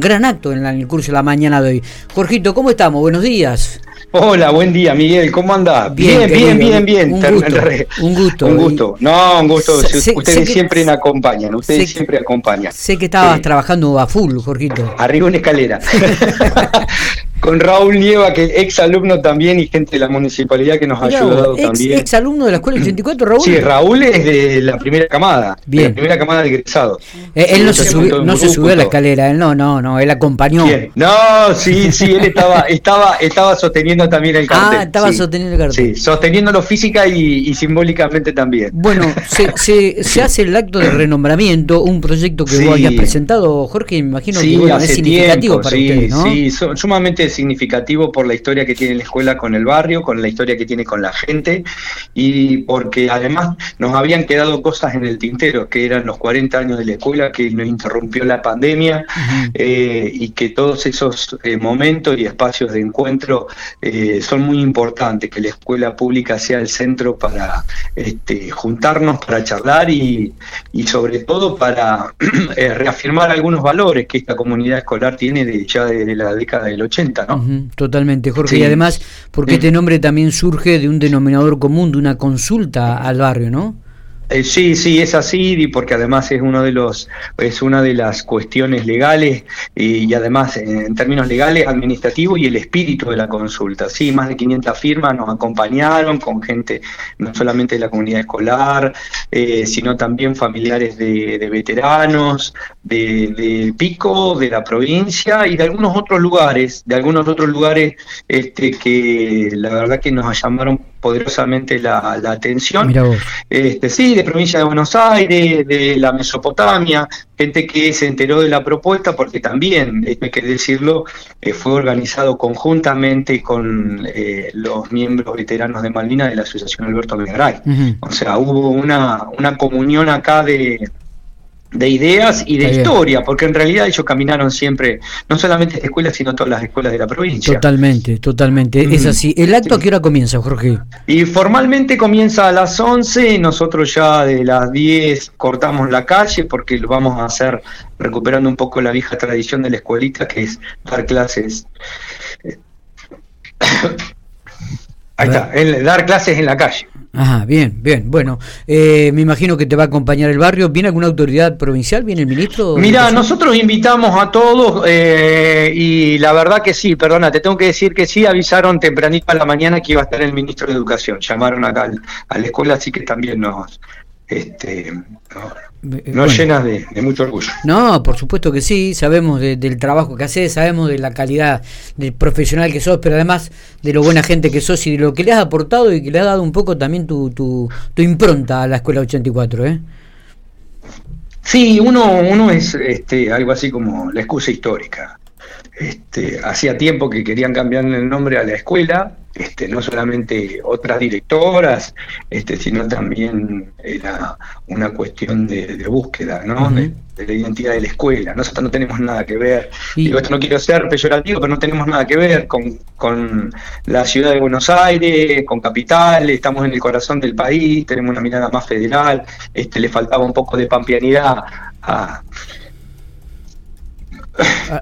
gran acto en, el curso de la mañana de hoy. Jorgito, ¿cómo estamos? Buenos días. Hola, buen día, Miguel. ¿Cómo anda? Bien, bien, bien, bien. Un gusto. Un gusto. Un gusto. No, un gusto. ustedes siempre me acompañan. Ustedes siempre acompañan. Sé que estabas trabajando a full, Jorgito. Arriba una escalera. con Raúl Nieva, que es ex alumno también y gente de la municipalidad que nos ha ayudado también. ¿Ex alumno de la escuela 84, Raúl? Sí, Raúl es de la primera camada. Bien. la primera camada de egresados. Eh, él no, se, subió, no se subió a la escalera, él no, no, no, él acompañó. No, sí, sí, él estaba, estaba, estaba sosteniendo también el cartel. Ah, estaba sosteniendo el cartel. Sí, sosteniéndolo física y, simbólicamente también. Bueno, se, se, hace el acto de renombramiento, un proyecto que vos habías presentado, Jorge, me imagino que es significativo para ustedes, ¿no? Sí, sumamente significativo por la historia que tiene la escuela con el barrio, con la historia que tiene con la gente y porque además nos habían quedado cosas en el tintero, que eran los 40 años de la escuela, que nos interrumpió la pandemia eh, y que todos esos eh, momentos y espacios de encuentro eh, son muy importantes, que la escuela pública sea el centro para este, juntarnos, para charlar y, y sobre todo para reafirmar algunos valores que esta comunidad escolar tiene de, ya desde la década del 80, ¿no? totalmente, Jorge. Y además, porque este nombre también surge de un denominador común, de una consulta al barrio, ¿no? Eh, sí, sí, es así, porque además es uno de los, es una de las cuestiones legales y, además en términos legales, administrativos y el espíritu de la consulta. Sí, más de 500 firmas nos acompañaron con gente no solamente de la comunidad escolar, eh, sino también familiares de, veteranos, de, Pico, de la provincia y de algunos otros lugares, de algunos otros lugares este, que la verdad que nos llamaron poderosamente la, la atención. Este, sí, de provincia de Buenos Aires, de la Mesopotamia, gente que se enteró de la propuesta porque también, hay que decirlo, eh, fue organizado conjuntamente con eh, los miembros veteranos de Malvinas de la Asociación Alberto Megaray. O sea, hubo una, una comunión acá de de ideas y de historia, porque en realidad ellos caminaron siempre, no solamente esta escuela, sino todas las escuelas de la provincia. Totalmente, totalmente, es así. ¿El acto a qué hora comienza, Jorge? Y formalmente comienza a las 11, nosotros ya de las 10 cortamos la calle porque lo vamos a hacer recuperando un poco la vieja tradición de la escuelita, que es dar clases. Ahí está, dar clases en la calle. Ajá, bien, bien. Bueno, eh, me imagino que te va a acompañar el barrio. ¿Viene alguna autoridad provincial? ¿Viene el ministro? Mira, nosotros invitamos a todos eh, y la verdad que sí, perdona, te tengo que decir que sí, avisaron tempranito a la mañana que iba a estar el ministro de Educación. Llamaron acá a la escuela, así que también nos... Este, no llenas de, mucho orgullo. No, por supuesto que sí, sabemos del trabajo que haces, sabemos de la calidad del profesional que sos, pero además de lo buena gente que sos y de lo que le has aportado y que le has dado un poco también tu, tu, tu impronta a la Escuela 84, ¿eh? Sí, uno, uno es este, algo así como la excusa histórica. Este, hacía tiempo que querían cambiarle el nombre a la escuela, este, no solamente otras directoras, este, sino también era una cuestión de, búsqueda ¿no? de, la identidad de la escuela. Nosotros no tenemos nada que ver, y... esto no quiero ser peyorativo, pero no tenemos nada que ver con, con la ciudad de Buenos Aires, con Capital, estamos en el corazón del país, tenemos una mirada más federal, este, le faltaba un poco de pampianidad a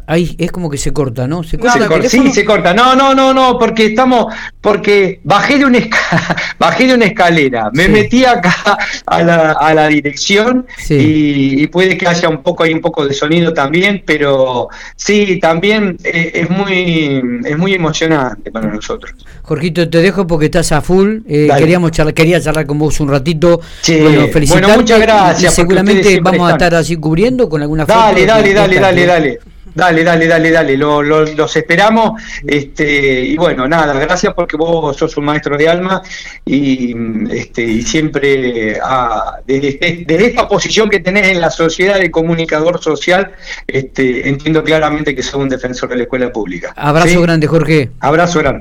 ahí es como que se corta, ¿no? Se corta. sí, se corta. No, no, no, no, porque estamos, porque bajé de una, bajé de una escalera, me metí acá a la, a la dirección y, puede que haya un poco, hay un poco de sonido también, pero sí, también eh, es muy, es muy emocionante para nosotros. Jorgito, te dejo porque estás a full. Eh, queríamos charlar, quería charlar con vos un ratito. Bueno, bueno, muchas gracias. seguramente vamos a estar así cubriendo con alguna Dale, dale, dale, dale, dale. Dale, dale, dale, dale, lo, los esperamos. Este, y bueno, nada, gracias porque vos sos un maestro de alma y, este, y siempre ah, desde, esta posición que tenés en la sociedad de comunicador social, este, entiendo claramente que sos un defensor de la escuela pública. Abrazo grande, Jorge. Abrazo grande.